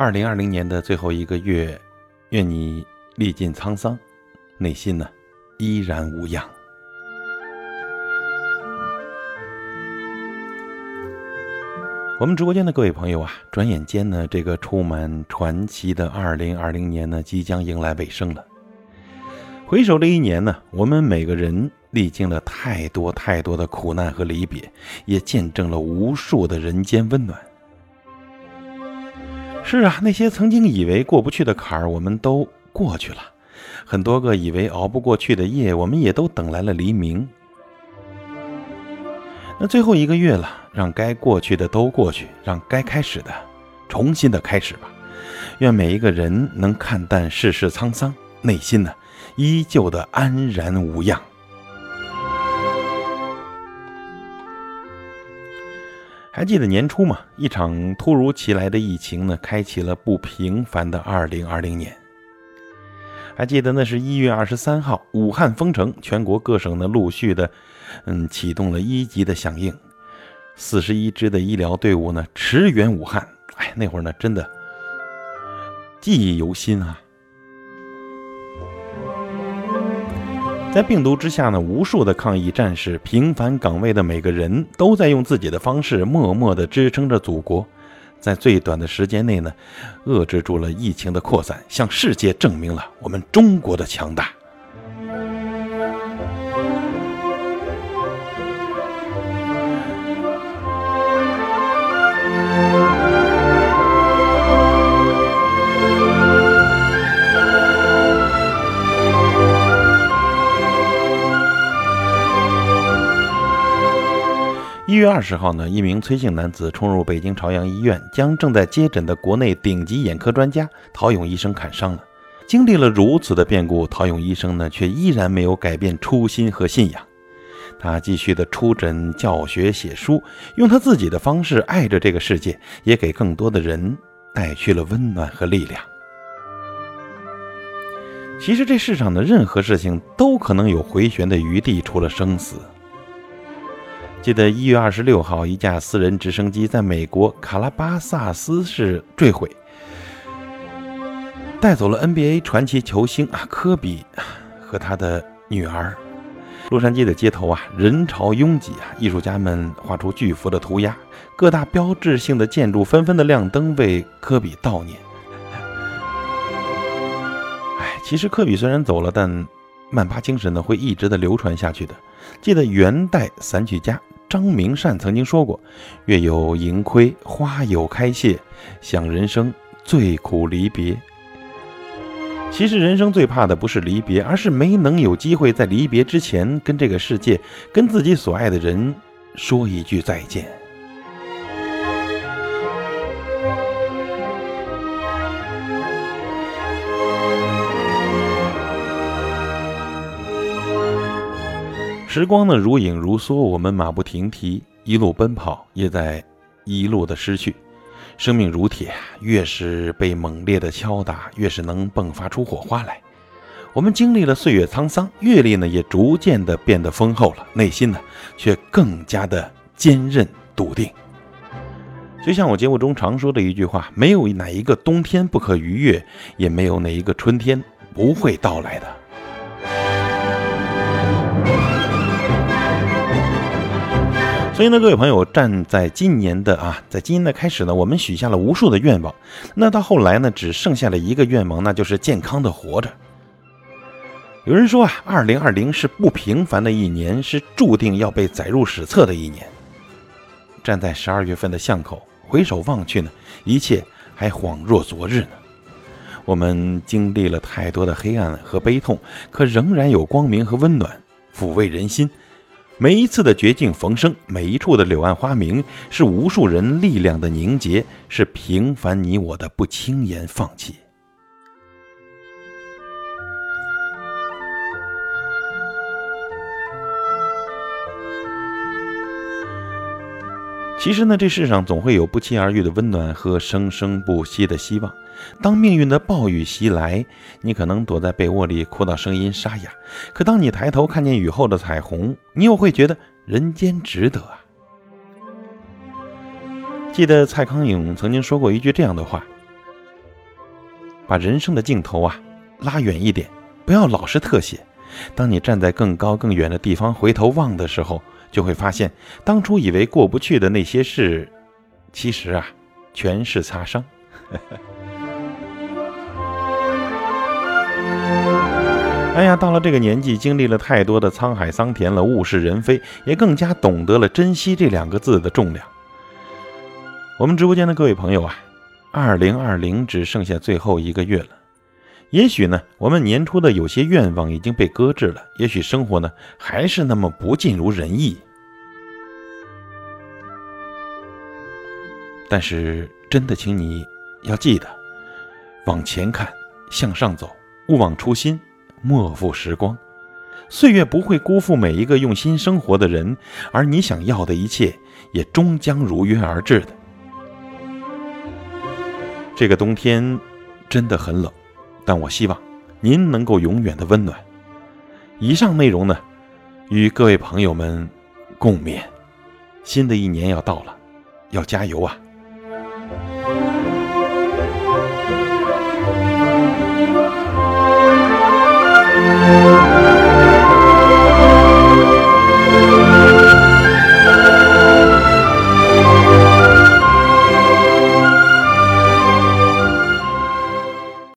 二零二零年的最后一个月，愿你历尽沧桑，内心呢依然无恙。我们直播间的各位朋友啊，转眼间呢，这个充满传奇的二零二零年呢，即将迎来尾声了。回首这一年呢，我们每个人历经了太多太多的苦难和离别，也见证了无数的人间温暖。是啊，那些曾经以为过不去的坎儿，我们都过去了；很多个以为熬不过去的夜，我们也都等来了黎明。那最后一个月了，让该过去的都过去，让该开始的重新的开始吧。愿每一个人能看淡世事沧桑，内心呢依旧的安然无恙。还记得年初吗？一场突如其来的疫情呢，开启了不平凡的2020年。还记得那是一月二十三号，武汉封城，全国各省呢陆续的。嗯，启动了一级的响应，四十一支的医疗队伍呢驰援武汉。哎，那会儿呢，真的记忆犹新啊！在病毒之下呢，无数的抗疫战士、平凡岗位的每个人都在用自己的方式，默默的支撑着祖国，在最短的时间内呢，遏制住了疫情的扩散，向世界证明了我们中国的强大。月二十号呢，一名崔姓男子冲入北京朝阳医院，将正在接诊的国内顶级眼科专家陶勇医生砍伤了。经历了如此的变故，陶勇医生呢，却依然没有改变初心和信仰。他继续的出诊、教学、写书，用他自己的方式爱着这个世界，也给更多的人带去了温暖和力量。其实这世上的任何事情都可能有回旋的余地，除了生死。记得一月二十六号，一架私人直升机在美国卡拉巴萨斯市坠毁，带走了 NBA 传奇球星啊科比和他的女儿。洛杉矶的街头啊，人潮拥挤啊，艺术家们画出巨幅的涂鸦，各大标志性的建筑纷纷的亮灯为科比悼念。哎，其实科比虽然走了，但曼巴精神呢会一直的流传下去的。记得元代散曲家。张明善曾经说过：“月有盈亏，花有开谢，想人生最苦离别。”其实人生最怕的不是离别，而是没能有机会在离别之前跟这个世界、跟自己所爱的人说一句再见。时光呢，如影如梭，我们马不停蹄，一路奔跑，也在一路的失去。生命如铁，越是被猛烈的敲打，越是能迸发出火花来。我们经历了岁月沧桑，阅历呢也逐渐的变得丰厚了，内心呢却更加的坚韧笃定。就像我节目中常说的一句话：没有哪一个冬天不可逾越，也没有哪一个春天不会到来的。所以呢，各位朋友，站在今年的啊，在今年的开始呢，我们许下了无数的愿望。那到后来呢，只剩下了一个愿望，那就是健康的活着。有人说啊，二零二零是不平凡的一年，是注定要被载入史册的一年。站在十二月份的巷口，回首望去呢，一切还恍若昨日呢。我们经历了太多的黑暗和悲痛，可仍然有光明和温暖抚慰人心。每一次的绝境逢生，每一处的柳暗花明，是无数人力量的凝结，是平凡你我的不轻言放弃。其实呢，这世上总会有不期而遇的温暖和生生不息的希望。当命运的暴雨袭来，你可能躲在被窝里哭到声音沙哑；可当你抬头看见雨后的彩虹，你又会觉得人间值得啊！记得蔡康永曾经说过一句这样的话：“把人生的镜头啊拉远一点，不要老是特写。当你站在更高更远的地方回头望的时候，就会发现，当初以为过不去的那些事，其实啊，全是擦伤。哎呀，到了这个年纪，经历了太多的沧海桑田了，物是人非，也更加懂得了珍惜这两个字的重量。我们直播间的各位朋友啊，二零二零只剩下最后一个月了。也许呢，我们年初的有些愿望已经被搁置了，也许生活呢还是那么不尽如人意。但是真的，请你要记得，往前看，向上走，勿忘初心。莫负时光，岁月不会辜负每一个用心生活的人，而你想要的一切也终将如约而至的。这个冬天真的很冷，但我希望您能够永远的温暖。以上内容呢，与各位朋友们共勉。新的一年要到了，要加油啊